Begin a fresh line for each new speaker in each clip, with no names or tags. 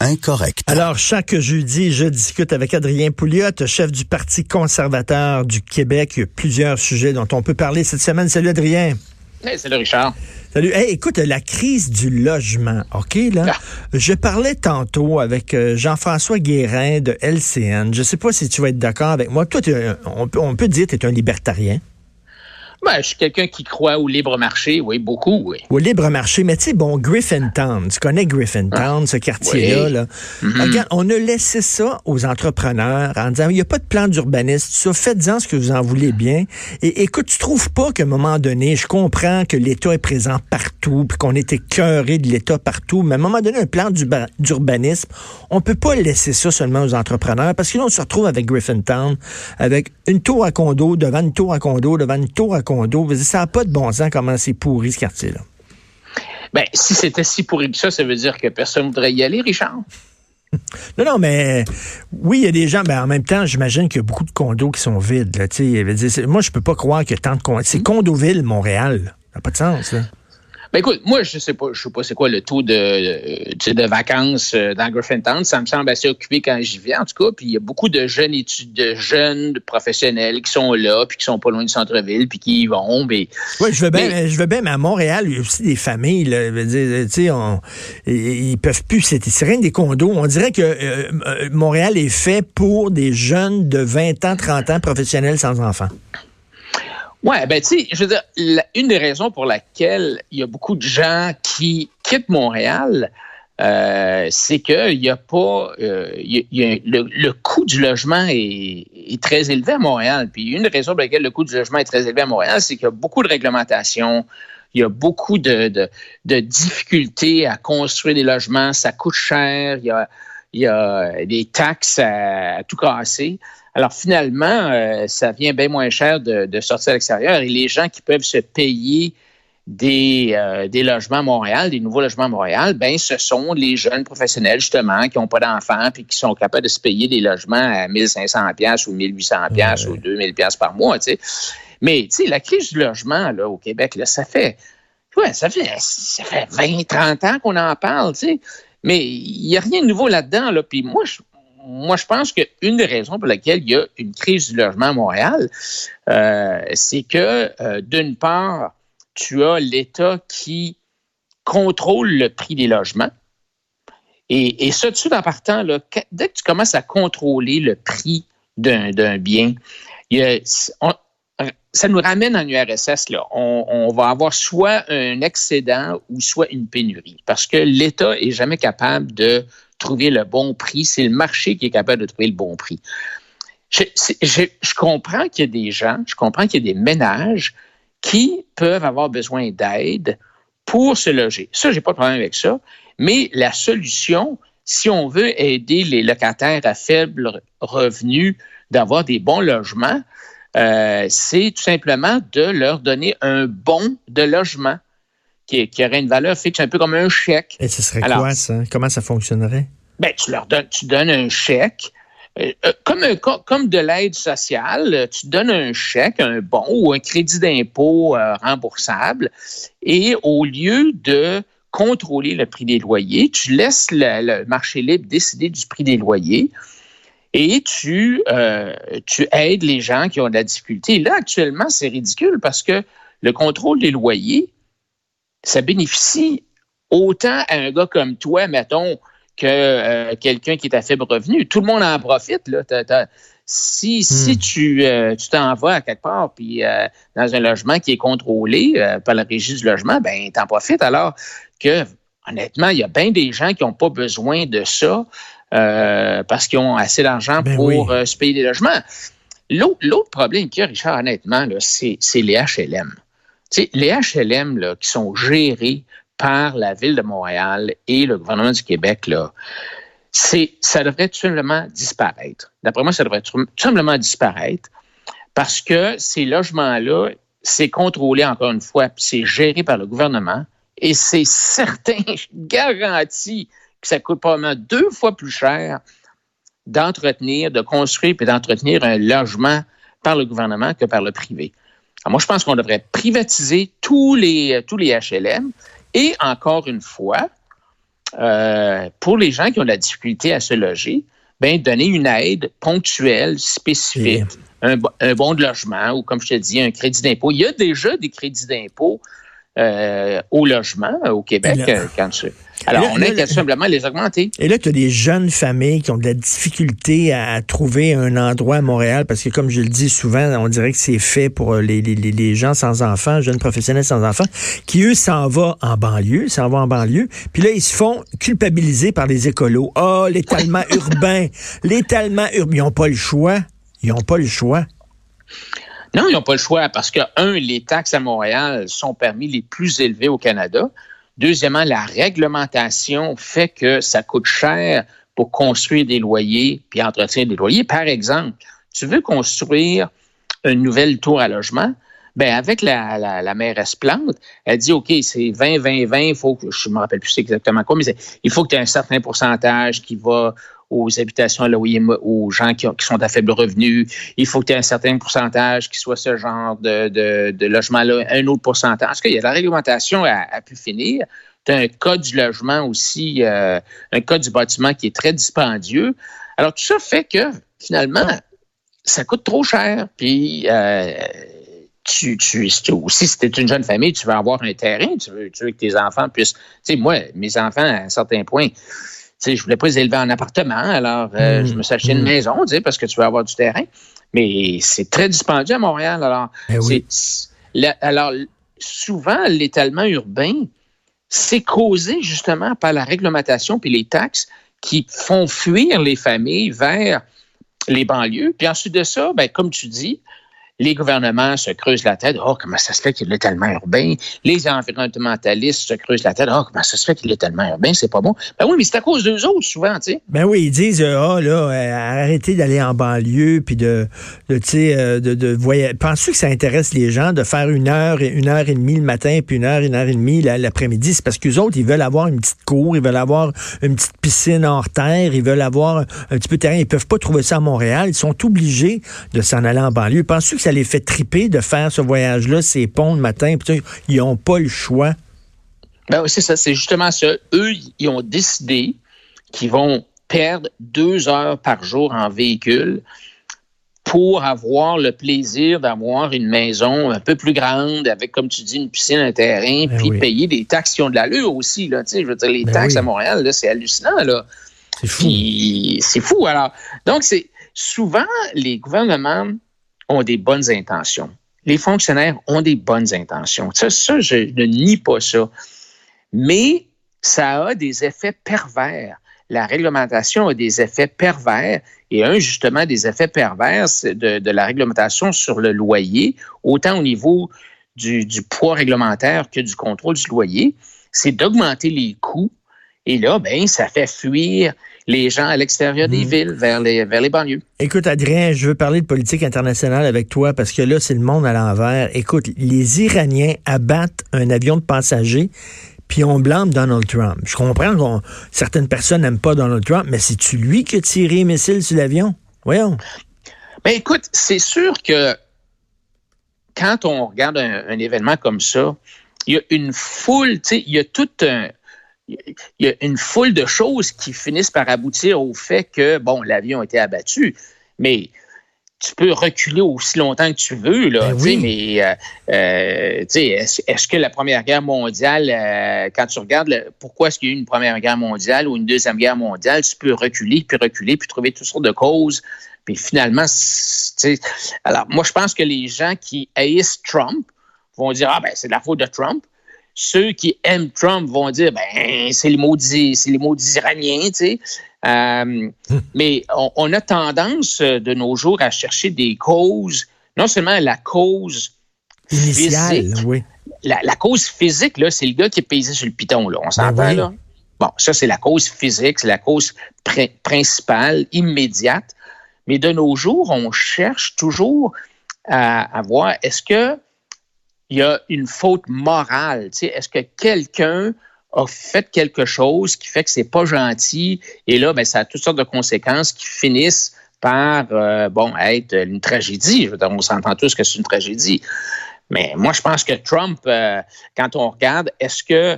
Incorrect.
Alors, chaque jeudi, je discute avec Adrien Pouliot, chef du Parti conservateur du Québec. Il y a plusieurs sujets dont on peut parler cette semaine. Salut Adrien.
Hey, salut Richard.
Salut. Hey, écoute, la crise du logement, OK, là? Ah. Je parlais tantôt avec euh, Jean-François Guérin de LCN. Je sais pas si tu vas être d'accord avec moi. Toi, on peut, on peut dire que tu es un libertarien.
Ben, je suis quelqu'un qui croit au libre marché, oui, beaucoup, oui.
Au libre marché, mais tu sais, bon, Griffintown, tu connais Griffintown, ah, ce quartier-là. Là. Mm-hmm. Regarde, on a laissé ça aux entrepreneurs en disant, il n'y a pas de plan d'urbanisme, ça, faites-en ce que vous en voulez bien. Et écoute, tu trouves pas qu'à un moment donné, je comprends que l'État est présent partout, puis qu'on est écœuré de l'État partout, mais à un moment donné, un plan d'urbanisme, on peut pas laisser ça seulement aux entrepreneurs, parce que là, on se retrouve avec Griffintown, avec une tour à condo, devant une tour à condo, devant une tour à condo. Ça n'a pas de bon sens comment c'est pourri ce quartier-là.
Ben, si c'était si pourri que ça, ça veut dire que personne ne voudrait y aller, Richard.
Non, non, mais oui, il y a des gens, mais en même temps, j'imagine qu'il y a beaucoup de condos qui sont vides. Là, moi, je peux pas croire a tant de condos. C'est Condoville, Montréal. Ça n'a pas de sens. Là.
Ben écoute, moi, je sais pas, je sais pas c'est quoi le taux de, de vacances euh, dans Griffintown. Ça me semble assez occupé quand j'y vais, en tout cas. Puis il y a beaucoup de jeunes études, de jeunes professionnels qui sont là, puis qui sont pas loin du centre-ville, puis qui y vont.
oui, je veux bien, mais, je veux bien, mais à Montréal, il y a aussi des familles. Là, tu sais, ils peuvent plus. C'est rien des condos. On dirait que euh, euh, Montréal est fait pour des jeunes de 20 ans, 30 ans, professionnels sans enfants.
Ouais, ben tu sais, je veux dire, une des raisons pour laquelle il y a beaucoup de gens qui quittent Montréal, euh, c'est qu'il n'y a pas, euh, le, coût du logement est, très élevé à Montréal. Puis une des raisons pour laquelle le coût du logement est très élevé à Montréal, c'est qu'il y a beaucoup de réglementations, il y a beaucoup de, difficultés à construire des logements, ça coûte cher, il y a, il y a des taxes à tout casser. Alors finalement, euh, ça vient bien moins cher de, sortir à l'extérieur et les gens qui peuvent se payer des, euh, des logements à Montréal, des nouveaux logements à Montréal, ben ce sont les jeunes professionnels justement qui n'ont pas d'enfants puis qui sont capables de se payer des logements à 1500 pièces ou 1800 pièces ou 2000 pièces par mois, tu sais. Mais tu sais la crise du logement là au Québec là, ça fait ouais, ça fait ça fait 20 30 ans qu'on en parle, tu sais. Mais il n'y a rien de nouveau là-dedans là, puis moi je moi, je pense qu'une des raisons pour laquelle il y a une crise du logement à Montréal, euh, c'est que, euh, d'une part, tu as l'État qui contrôle le prix des logements. Et, ça, tout en partant, dès que tu commences à contrôler le prix d'un bien, ça nous ramène en URSS. Là. On, va avoir soit un excédent ou soit une pénurie parce que l'État est jamais capable de trouver le bon prix. C'est le marché qui est capable de trouver le bon prix. Je, je, comprends qu'il y a des gens, je comprends qu'il y a des ménages qui peuvent avoir besoin d'aide pour se loger. Ça, j'ai pas de problème avec ça. Mais la solution, si on veut aider les locataires à faible revenu d'avoir des bons logements, euh, c'est tout simplement de leur donner un bon de logement qui, aurait une valeur fixe, un peu comme un chèque.
Et ce serait quoi ça? Comment ça fonctionnerait?
Ben, tu leur donnes, tu donnes un chèque. Euh, euh, comme, comme de l'aide sociale, tu donnes un chèque, un bon ou un crédit d'impôt euh, remboursable, et au lieu de contrôler le prix des loyers, tu laisses le, marché libre décider du prix des loyers et tu, tu aides les gens qui ont de la difficulté. là, actuellement, c'est ridicule parce que le contrôle des loyers, ça bénéficie autant à un gars comme toi, mettons, que euh, quelqu'un qui est à faible revenu. Tout le monde en profite. Là. si, si hmm. tu euh, tu t'en vas à quelque part, puis euh, dans un logement qui est contrôlé par la régie du logement, ben t'en profites. Alors que, honnêtement, il y a bien des gens qui n'ont pas besoin de ça parce qu'ils ont assez d'argent ben pour se payer des logements. L'autre problème qu'il y a, Richard, honnêtement, c'est les HLM. les HLM là, qui sont gérés par la Ville de Montréal et le gouvernement du Québec, là, ça devrait tout simplement disparaître. D'après moi, ça devrait tout simplement disparaître parce que ces logements-là, c'est contrôlé encore une fois, c'est géré par le gouvernement et c'est certain, garanti que ça coûte probablement deux fois plus cher d'entretenir, de construire et d'entretenir un logement par le gouvernement que par le privé. moi, je pense qu'on devrait privatiser tous les, tous les HLM et encore une fois, euh, pour les gens qui ont de la difficulté à se loger, ben, donner une aide ponctuelle, spécifique, un, bon de logement ou, comme je te dis, un crédit d'impôt. Il y a déjà des crédits d'impôt euh, au logement au Québec euh, quand tu, alors, on est simplement les augmenter.
Et là, tu as des jeunes familles qui ont de la difficulté à, trouver un endroit à Montréal parce que, comme je le dis souvent, on dirait que c'est fait pour euh, les, les, les, gens sans enfants, jeunes professionnels sans enfants, qui, eux, s'en vont en banlieue, s'en vont en banlieue. Puis là, ils se font culpabiliser par les écolos. Oh, l'étalement urbain, l'étalement urbain. Ils n'ont pas le choix. Ils n'ont pas le choix.
Non, ils n'ont pas le choix parce que, un, les taxes à Montréal sont parmi les plus élevées au Canada. Deuxièmement, la réglementation fait que ça coûte cher pour construire des loyers puis entretenir des loyers. Par exemple, tu veux construire une nouvelle tour à logement, ben avec la, la, la mairesse Plante, elle dit OK, c'est 20, 20, 20, il faut que je me rappelle plus exactement quoi, mais il faut que tu aies un certain pourcentage qui va aux habitations à loyer aux gens qui, sont à faible revenu. Il faut qu'il y ait un certain pourcentage qui soit ce genre de, de, logement-là, un autre pourcentage. Parce qu'il y a la réglementation à, pu finir? Tu as un code du logement aussi, euh, un code du bâtiment qui est très dispendieux. Alors, tout ça fait que, finalement, ça coûte trop cher. Puis, euh, tu, tu, aussi, si tu es une jeune famille, tu veux avoir un terrain, tu veux, tu veux que tes enfants puissent. Tu sais, moi, mes enfants, à un certain point, sais, je voulais pas les élever en appartement, alors euh, je me suis acheté une mm. maison, tu sais, parce que tu veux avoir du terrain. Mais c'est très dispendieux à Montréal. Alors, eh alors souvent, l'étalement urbain, c'est causé justement par la réglementation puis les taxes qui font fuir les familles vers les banlieues. Puis ensuite de ça, ben, comme tu dis, les gouvernements se creusent la tête. Oh, comment ça se fait qu'il est tellement urbain? Les environnementalistes se creusent la tête. Oh, comment ça se fait qu'il est tellement urbain? C'est pas bon. Ben oui, mais c'est à cause d'eux autres, souvent, tu sais.
Ben oui, ils disent, ah, oh, là, euh, arrêtez d'aller en banlieue, puis de, de tu sais, euh, de, de voyager. Penses-tu que ça intéresse les gens de faire une heure, une heure et demie le matin, puis une heure, une heure et demie l'après-midi? C'est parce qu'eux autres, ils veulent avoir une petite cour, ils veulent avoir une petite piscine hors terre, ils veulent avoir un petit peu de terrain. Ils peuvent pas trouver ça à Montréal. Ils sont obligés de s'en aller en banlieue. Penses-tu que les fait triper de faire ce voyage-là, ces ponts le matin, ils n'ont pas le choix.
Ben c'est ça, c'est justement ça. Eux, ils ont décidé qu'ils vont perdre deux heures par jour en véhicule pour avoir le plaisir d'avoir une maison un peu plus grande, avec, comme tu dis, une piscine, un terrain, ben puis payer des taxes qui ont de l'allure aussi. Là, je veux dire, les ben taxes à Montréal, c'est hallucinant. Là. C'est fou. C'est fou. Alors, donc, c'est souvent les gouvernements ont des bonnes intentions. Les fonctionnaires ont des bonnes intentions. Ça, ça, je ne nie pas ça. Mais ça a des effets pervers. La réglementation a des effets pervers et un, justement, des effets pervers de, la réglementation sur le loyer, autant au niveau du, du poids réglementaire que du contrôle du loyer, c'est d'augmenter les coûts. Et là, ben, ça fait fuir les gens à l'extérieur des hmm. villes, vers les, vers les banlieues.
Écoute, Adrien, je veux parler de politique internationale avec toi parce que là, c'est le monde à l'envers. Écoute, les Iraniens abattent un avion de passagers puis on blâme Donald Trump. Je comprends que certaines personnes n'aiment pas Donald Trump, mais c'est-tu lui qui a tiré un missile sur l'avion? Voyons.
Ben écoute, c'est sûr que quand on regarde un, un, événement comme ça, il y a une foule, tu sais, il y a tout un, il y a une foule de choses qui finissent par aboutir au fait que, bon, l'avion a été abattu, mais tu peux reculer aussi longtemps que tu veux, là, ben mais euh, euh est-ce, que la Première Guerre mondiale, euh, quand tu regardes pourquoi est-ce qu'il y a eu une Première Guerre mondiale ou une Deuxième Guerre mondiale, tu peux reculer, puis reculer, puis trouver toutes sortes de causes, puis finalement, alors moi je pense que les gens qui haïssent Trump vont dire, ah ben c'est de la faute de Trump, ceux qui aiment Trump vont dire ben c'est les maudits, c'est les maudits Iraniens, tu sais. Euh, hum. mais on, a tendance euh, de nos jours à chercher des causes, non seulement la cause
Initiale,
physique, oui. La, cause physique, là, c'est le gars qui est payé sur le piton, là. On ben s'entend, là? Bon, ça, c'est la cause physique, c'est la cause principale, immédiate. Mais de nos jours, on cherche toujours à, voir est-ce que il y a une faute morale, est-ce que quelqu'un a fait quelque chose qui fait que c'est pas gentil? Et là, ben, ça a toutes sortes de conséquences qui finissent par euh, bon être une tragédie. Je veux dire, on s'entend tous que c'est une tragédie. Mais moi, je pense que Trump, euh, quand on regarde, est-ce que,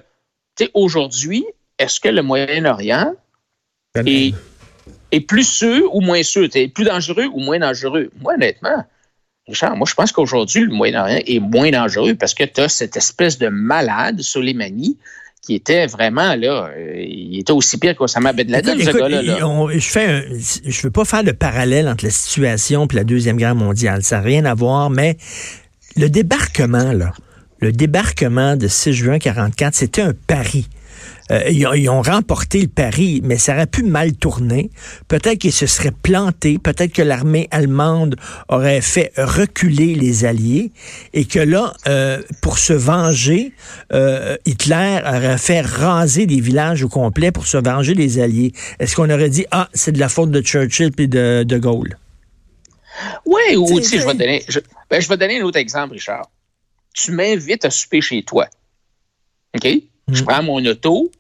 tu sais, aujourd'hui, est-ce que le Moyen-Orient est, est, plus sûr ou moins sûr? Est plus dangereux ou moins dangereux? Moi, honnêtement, Richard, moi, je pense qu'aujourd'hui, le Moyen-Orient est moins dangereux parce que tu as cette espèce de malade, Soleimani, qui était vraiment là, euh, il était aussi pire qu'Osama Ben Laden, ce gars-là.
je fais, je veux pas faire le parallèle entre la situation et la deuxième guerre mondiale, ça n'a rien à voir, mais le débarquement là, le débarquement de 6 juin 44, c'était un pari. Euh, ils, ont, remporté le pari, mais ça aurait pu mal tourner. Peut-être qu'ils se seraient plantés, peut-être que l'armée allemande aurait fait reculer les Alliés et que là, euh, pour se venger, euh, Hitler aurait fait raser des villages au complet pour se venger des Alliés. Est-ce qu'on aurait dit, ah, c'est de la faute de Churchill et de, de Gaulle?
Oui, ou aussi, je vais, donner, ben, je vais donner un autre exemple, Richard. Tu m'invites à souper chez toi. OK? Je mm. prends mon auto,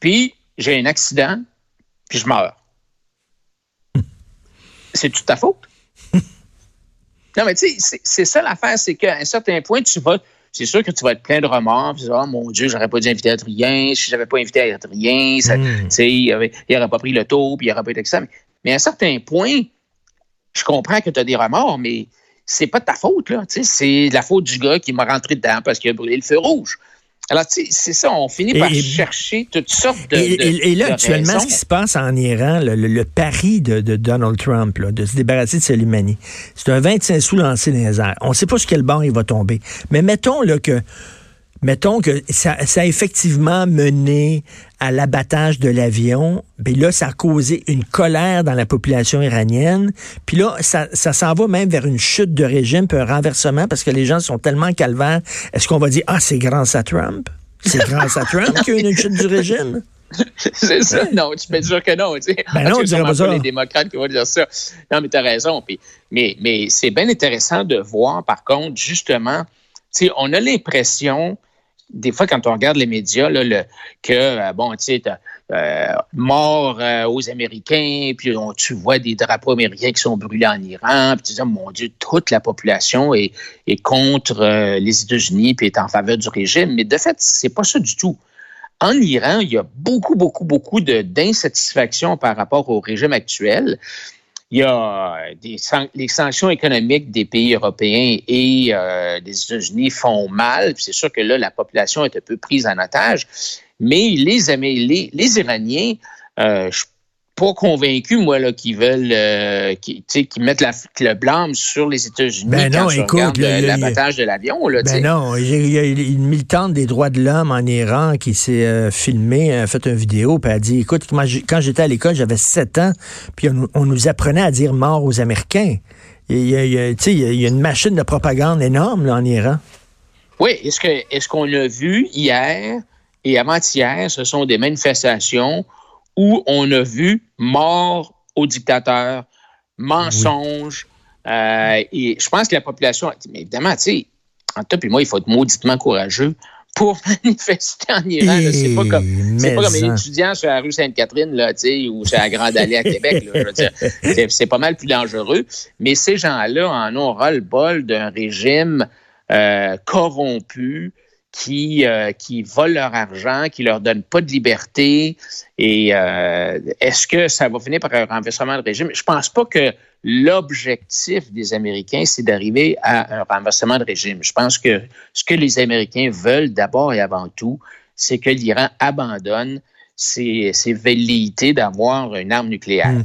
puis j'ai un accident, puis je meurs. c'est toute ta faute? non, mais tu sais, c'est ça l'affaire, c'est qu'à un certain point, tu vas. C'est sûr que tu vas être plein de remords. Puis, oh mon Dieu, j'aurais pas dû inviter Adrien. Si j'avais pas invité Adrien, ça, mm. il n'aurait pas pris le taux, puis il n'aurait pas été ça. Mais, mais, à un certain point, je comprends que tu as des remords, mais c'est pas de ta faute. là. C'est la faute du gars qui m'a rentré dedans parce qu'il a brûlé le feu rouge. Alors, c'est ça, on finit par chercher toutes sortes de.
Et, là, actuellement, ce qui se passe en Iran, le, pari de, Donald Trump, de se débarrasser de Soleimani, c'est un 25 sous lancé dans les airs. On ne sait pas sur quel banc il va tomber. Mais mettons là, que mettons que ça, a effectivement mené à l'abattage de l'avion, puis là, ça a causé une colère dans la population iranienne, puis là, ça, ça s'en va même vers une chute de régime, puis un renversement, parce que les gens sont tellement calvaires. Est-ce qu'on va dire, ah, c'est grâce à Trump? C'est grâce à Trump qu'il y a eu une chute du régime?
c'est ça? Non, tu peux dire que non. Tu sais. Ben non, pas ça. les démocrates qui vont dire ça. Non, mais tu as raison. Puis, mais mais c'est bien intéressant de voir, par contre, justement, tu sais, on a l'impression des fois, quand on regarde les médias, le, que, euh, bon, tu sais, euh, mort euh, aux Américains, puis on, tu vois des drapeaux américains qui sont brûlés en Iran, puis tu dis, oh, mon Dieu, toute la population est, contre les États-Unis, puis est en faveur du régime. Mais de fait, c'est pas ça du tout. En Iran, il y a beaucoup, beaucoup, beaucoup d'insatisfaction par rapport au régime actuel il y a des les sanctions économiques des pays européens et euh, des États-Unis font mal. C'est sûr que là, la population est un peu prise en otage. Mais les, les, les Iraniens, euh, je pas convaincu, moi, là, qui veulent, euh, qui, mettent la, le blâme sur les États-Unis ben quand non, écoute, l'abattage de l'avion. Là,
ben non, il y, a une militante des droits de l'homme en Iran qui s'est euh, filmée, a fait une vidéo, puis a dit, écoute, quand j'étais à l'école, j'avais 7 ans, puis on, nous apprenait à dire mort aux Américains. Il y, a, il y a une machine de propagande énorme là, en Iran.
Oui, est-ce que est-ce qu'on a vu hier et avant-hier, ce sont des manifestations où on a vu mort au dictateur, mensonge. Euh, et je pense que la population, mais évidemment, tu sais, en toi et moi, il faut être mauditement courageux pour manifester en Iran. C'est pas comme c'est pas comme les étudiants sur la rue Sainte-Catherine là, ou sur la Grande Allée à Québec. C'est pas mal plus dangereux. Mais ces gens-là en ont ras-le-bol d'un régime euh, corrompu qui, euh, qui volent leur argent, qui leur donnent pas de liberté. Et euh, est-ce que ça va finir par un renversement de régime? Je pense pas que l'objectif des Américains, c'est d'arriver à un renversement de régime. Je pense que ce que les Américains veulent d'abord et avant tout, c'est que l'Iran abandonne ses, ses velléités d'avoir une arme nucléaire. Hmm.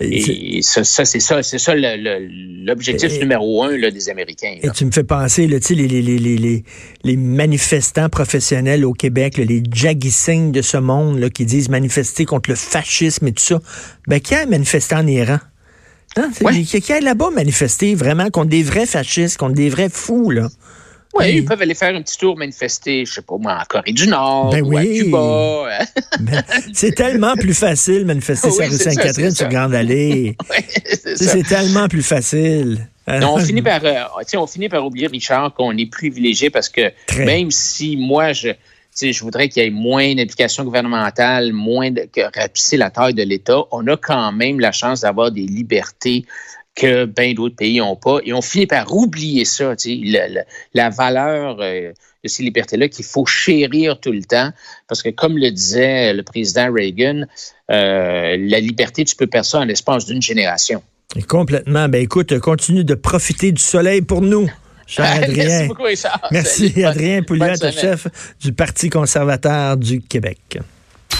Et ça, c'est ça, c'est ça l'objectif numéro un là, des Américains.
Et tu me fais penser, là, les, les, les, les, les manifestants professionnels au Québec, les Jaggy Singh de ce monde là, qui disent manifester contre le fascisme et tout ça. Ben, qui a manifesté en Iran? Hein? Qui, a là-bas manifesté vraiment contre des vrais fascistes, contre des vrais fous, là?
Oui, ils peuvent aller faire un petit tour manifester, je sais pas moi, en Corée du Nord
ben
ou à Cuba.
Ben, c'est tellement plus facile manifester sur rue Sainte-Catherine sur Grande Allée. c'est tellement plus facile.
on finit par, euh, on finit par oublier, Richard, qu'on est privilégié parce que même si moi, je, je voudrais qu'il y ait moins d'implications gouvernementales, moins de que rapetisser la taille de l'État, on a quand même la chance d'avoir des libertés que bien d'autres pays n'ont pas. Et on finit par oublier ça, la, la, valeur euh, de ces libertés-là qu'il faut chérir tout le temps. Parce que comme le disait le président Reagan, euh, la liberté, tu peux perdre ça en l'espace d'une génération.
complètement. Ben écoute, continue de profiter du soleil pour nous. Cher Adrien.
Merci beaucoup, Richard.
Merci, Adrien Pouliot, chef du Parti conservateur du Québec.